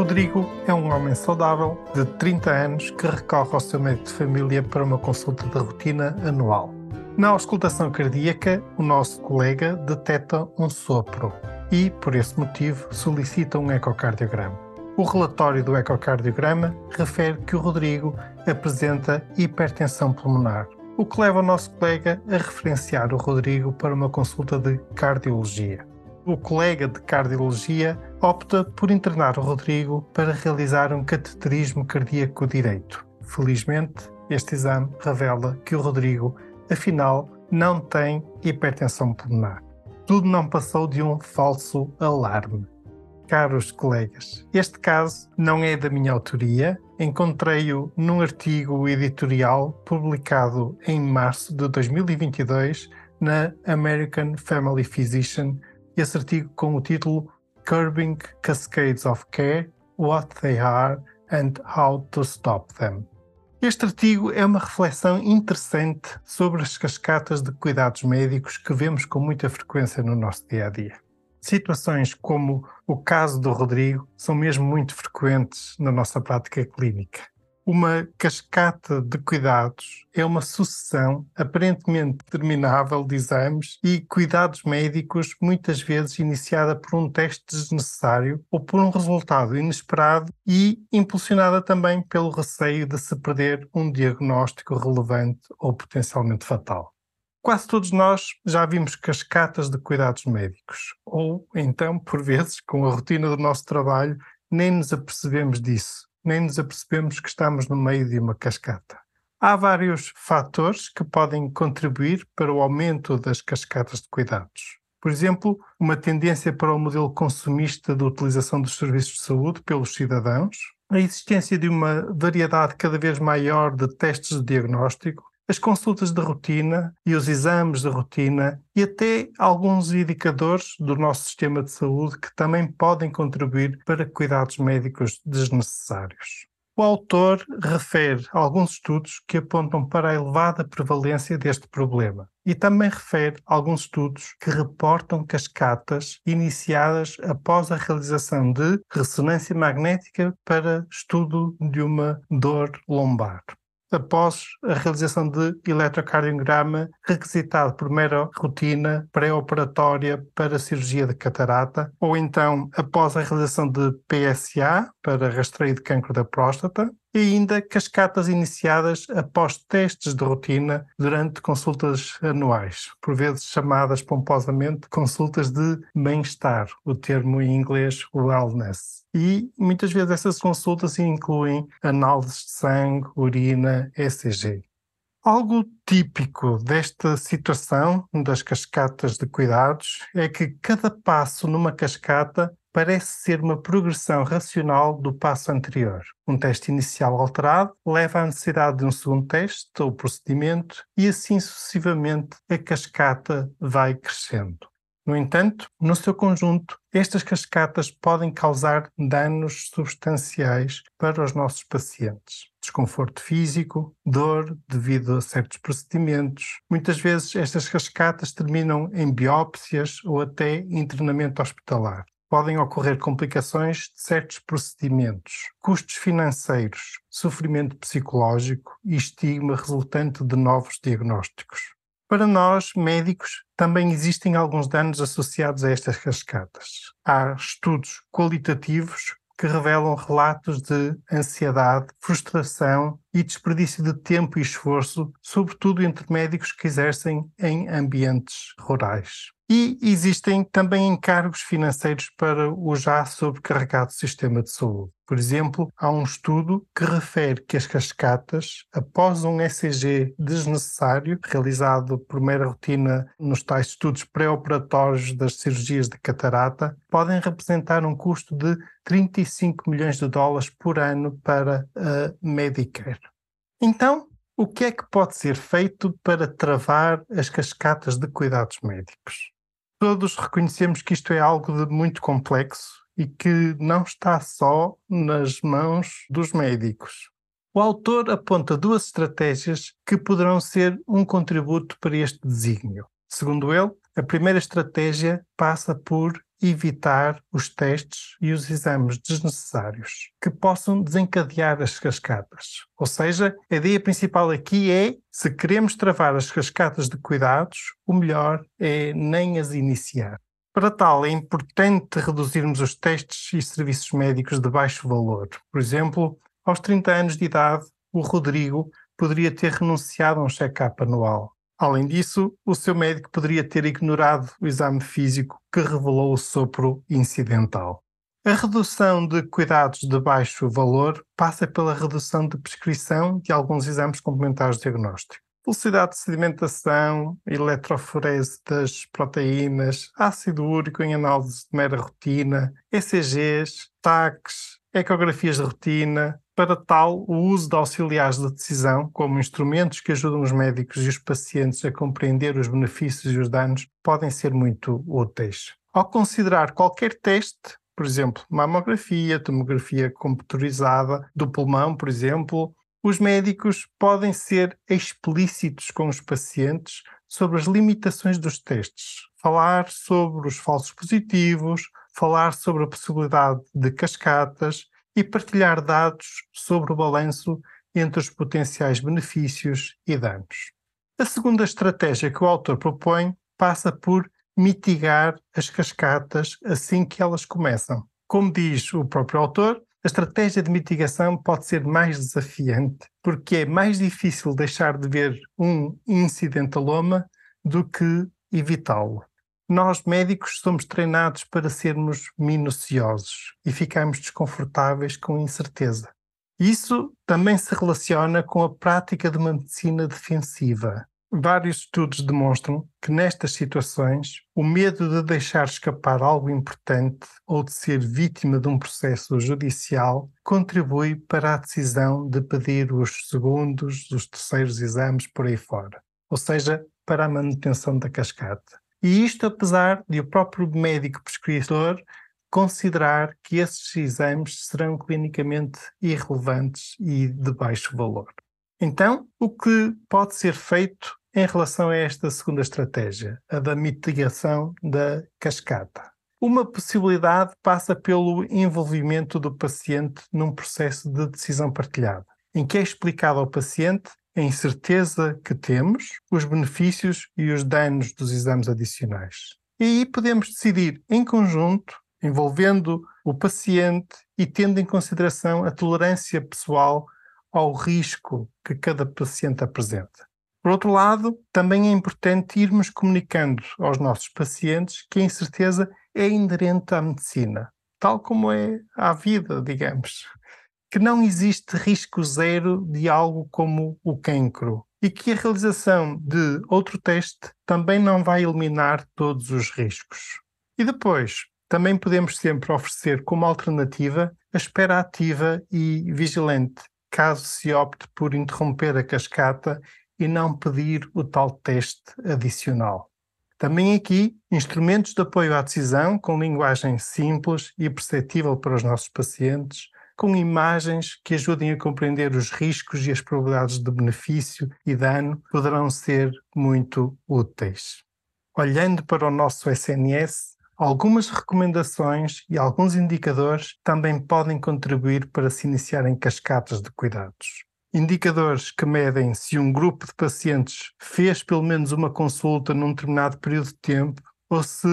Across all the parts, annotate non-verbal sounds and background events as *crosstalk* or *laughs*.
Rodrigo é um homem saudável de 30 anos que recorre ao seu médico de família para uma consulta de rotina anual. Na auscultação cardíaca, o nosso colega detecta um sopro e, por esse motivo, solicita um ecocardiograma. O relatório do ecocardiograma refere que o Rodrigo apresenta hipertensão pulmonar, o que leva o nosso colega a referenciar o Rodrigo para uma consulta de cardiologia o colega de cardiologia opta por internar o Rodrigo para realizar um cateterismo cardíaco direito. Felizmente, este exame revela que o Rodrigo, afinal, não tem hipertensão pulmonar. Tudo não passou de um falso alarme. Caros colegas, este caso não é da minha autoria, encontrei-o num artigo editorial publicado em março de 2022 na American Family Physician esse artigo com o título Curbing Cascades of Care, What They Are and How to Stop Them. Este artigo é uma reflexão interessante sobre as cascatas de cuidados médicos que vemos com muita frequência no nosso dia a dia. Situações como o caso do Rodrigo são mesmo muito frequentes na nossa prática clínica. Uma cascata de cuidados é uma sucessão aparentemente determinável de exames e cuidados médicos, muitas vezes iniciada por um teste desnecessário ou por um resultado inesperado e impulsionada também pelo receio de se perder um diagnóstico relevante ou potencialmente fatal. Quase todos nós já vimos cascatas de cuidados médicos, ou então, por vezes, com a rotina do nosso trabalho, nem nos apercebemos disso nem nos apercebemos que estamos no meio de uma cascata. Há vários fatores que podem contribuir para o aumento das cascatas de cuidados. Por exemplo, uma tendência para o modelo consumista de utilização dos serviços de saúde pelos cidadãos, a existência de uma variedade cada vez maior de testes de diagnóstico, as consultas de rotina e os exames de rotina e até alguns indicadores do nosso sistema de saúde que também podem contribuir para cuidados médicos desnecessários. O autor refere alguns estudos que apontam para a elevada prevalência deste problema e também refere alguns estudos que reportam cascatas iniciadas após a realização de ressonância magnética para estudo de uma dor lombar após a realização de eletrocardiograma requisitado por mera rotina pré-operatória para cirurgia de catarata, ou então após a realização de PSA para rastreio de cancro da próstata, e ainda cascatas iniciadas após testes de rotina durante consultas anuais, por vezes chamadas pomposamente consultas de bem-estar, o termo em inglês wellness. E muitas vezes essas consultas incluem análises de sangue, urina, ECG. Algo típico desta situação das cascatas de cuidados é que cada passo numa cascata parece ser uma progressão racional do passo anterior. Um teste inicial alterado leva à necessidade de um segundo teste ou procedimento e assim sucessivamente a cascata vai crescendo. No entanto, no seu conjunto, estas cascatas podem causar danos substanciais para os nossos pacientes. Desconforto físico, dor devido a certos procedimentos. Muitas vezes estas cascatas terminam em biópsias ou até internamento hospitalar podem ocorrer complicações de certos procedimentos, custos financeiros, sofrimento psicológico e estigma resultante de novos diagnósticos. Para nós, médicos, também existem alguns danos associados a estas cascatas. Há estudos qualitativos que revelam relatos de ansiedade, frustração e desperdício de tempo e esforço, sobretudo entre médicos que exercem em ambientes rurais. E existem também encargos financeiros para o já sobrecarregado sistema de saúde. Por exemplo, há um estudo que refere que as cascatas, após um ECG desnecessário, realizado por mera rotina nos tais estudos pré-operatórios das cirurgias de catarata, podem representar um custo de 35 milhões de dólares por ano para a Medicare. Então, o que é que pode ser feito para travar as cascatas de cuidados médicos? Todos reconhecemos que isto é algo de muito complexo e que não está só nas mãos dos médicos. O autor aponta duas estratégias que poderão ser um contributo para este desígnio. Segundo ele, a primeira estratégia passa por evitar os testes e os exames desnecessários que possam desencadear as cascatas. Ou seja, a ideia principal aqui é: se queremos travar as cascatas de cuidados, o melhor é nem as iniciar. Para tal, é importante reduzirmos os testes e serviços médicos de baixo valor. Por exemplo, aos 30 anos de idade, o Rodrigo poderia ter renunciado a um check-up anual. Além disso, o seu médico poderia ter ignorado o exame físico que revelou o sopro incidental. A redução de cuidados de baixo valor passa pela redução de prescrição de alguns exames complementares de diagnóstico velocidade de sedimentação, eletroforese das proteínas, ácido úrico em análise de mera rotina, ECGs, TACs, ecografias de rotina. Para tal, o uso de auxiliares de decisão, como instrumentos que ajudam os médicos e os pacientes a compreender os benefícios e os danos, podem ser muito úteis. Ao considerar qualquer teste, por exemplo, mamografia, tomografia computadorizada do pulmão, por exemplo, os médicos podem ser explícitos com os pacientes sobre as limitações dos testes, falar sobre os falsos positivos, falar sobre a possibilidade de cascatas e partilhar dados sobre o balanço entre os potenciais benefícios e danos. A segunda estratégia que o autor propõe passa por mitigar as cascatas assim que elas começam. Como diz o próprio autor, a estratégia de mitigação pode ser mais desafiante, porque é mais difícil deixar de ver um incidentaloma do que evitá-lo. Nós, médicos, somos treinados para sermos minuciosos e ficamos desconfortáveis com incerteza. Isso também se relaciona com a prática de uma medicina defensiva, Vários estudos demonstram que nestas situações o medo de deixar escapar algo importante ou de ser vítima de um processo judicial contribui para a decisão de pedir os segundos, os terceiros exames por aí fora, ou seja, para a manutenção da cascata. E isto apesar de o próprio médico prescritor considerar que esses exames serão clinicamente irrelevantes e de baixo valor. Então, o que pode ser feito em relação a esta segunda estratégia, a da mitigação da cascata. Uma possibilidade passa pelo envolvimento do paciente num processo de decisão partilhada, em que é explicado ao paciente a incerteza que temos, os benefícios e os danos dos exames adicionais. E aí podemos decidir em conjunto, envolvendo o paciente e tendo em consideração a tolerância pessoal ao risco que cada paciente apresenta. Por outro lado, também é importante irmos comunicando aos nossos pacientes que a incerteza é inerente à medicina, tal como é à vida, digamos. Que não existe risco zero de algo como o cancro e que a realização de outro teste também não vai eliminar todos os riscos. E depois, também podemos sempre oferecer como alternativa a espera ativa e vigilante, caso se opte por interromper a cascata e não pedir o tal teste adicional. Também aqui, instrumentos de apoio à decisão com linguagem simples e perceptível para os nossos pacientes, com imagens que ajudem a compreender os riscos e as probabilidades de benefício e dano, poderão ser muito úteis. Olhando para o nosso SNS, algumas recomendações e alguns indicadores também podem contribuir para se iniciarem cascatas de cuidados indicadores que medem se um grupo de pacientes fez pelo menos uma consulta num determinado período de tempo ou se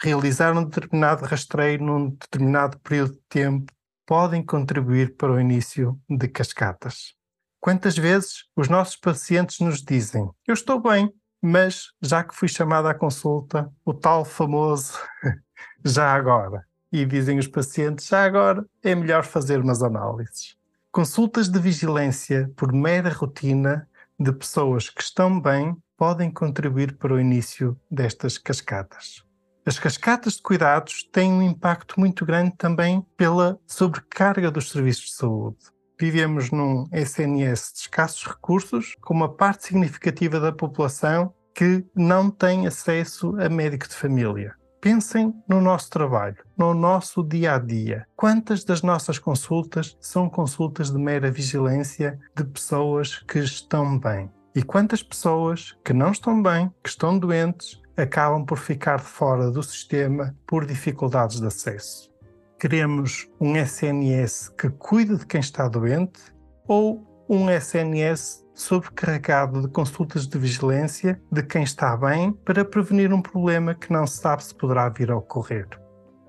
realizaram um determinado rastreio num determinado período de tempo, podem contribuir para o início de cascatas. Quantas vezes os nossos pacientes nos dizem: Eu estou bem, mas já que fui chamada à consulta, o tal famoso *laughs* já agora. E dizem os pacientes, já agora é melhor fazer umas análises. Consultas de vigilância por mera rotina de pessoas que estão bem podem contribuir para o início destas cascatas. As cascatas de cuidados têm um impacto muito grande também pela sobrecarga dos serviços de saúde. Vivemos num SNS de escassos recursos, com uma parte significativa da população que não tem acesso a médico de família. Pensem no nosso trabalho, no nosso dia a dia. Quantas das nossas consultas são consultas de mera vigilância de pessoas que estão bem? E quantas pessoas que não estão bem, que estão doentes, acabam por ficar de fora do sistema por dificuldades de acesso? Queremos um SNS que cuide de quem está doente ou um SNS sobrecarregado de consultas de vigilância de quem está bem para prevenir um problema que não se sabe se poderá vir a ocorrer?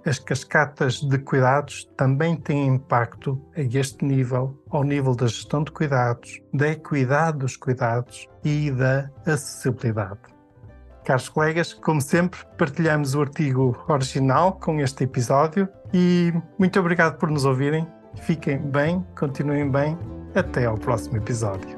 as cascatas de cuidados também têm impacto a este nível, ao nível da gestão de cuidados, da equidade dos cuidados e da acessibilidade. Caros colegas, como sempre, partilhamos o artigo original com este episódio e muito obrigado por nos ouvirem. Fiquem bem, continuem bem. Até ao próximo episódio.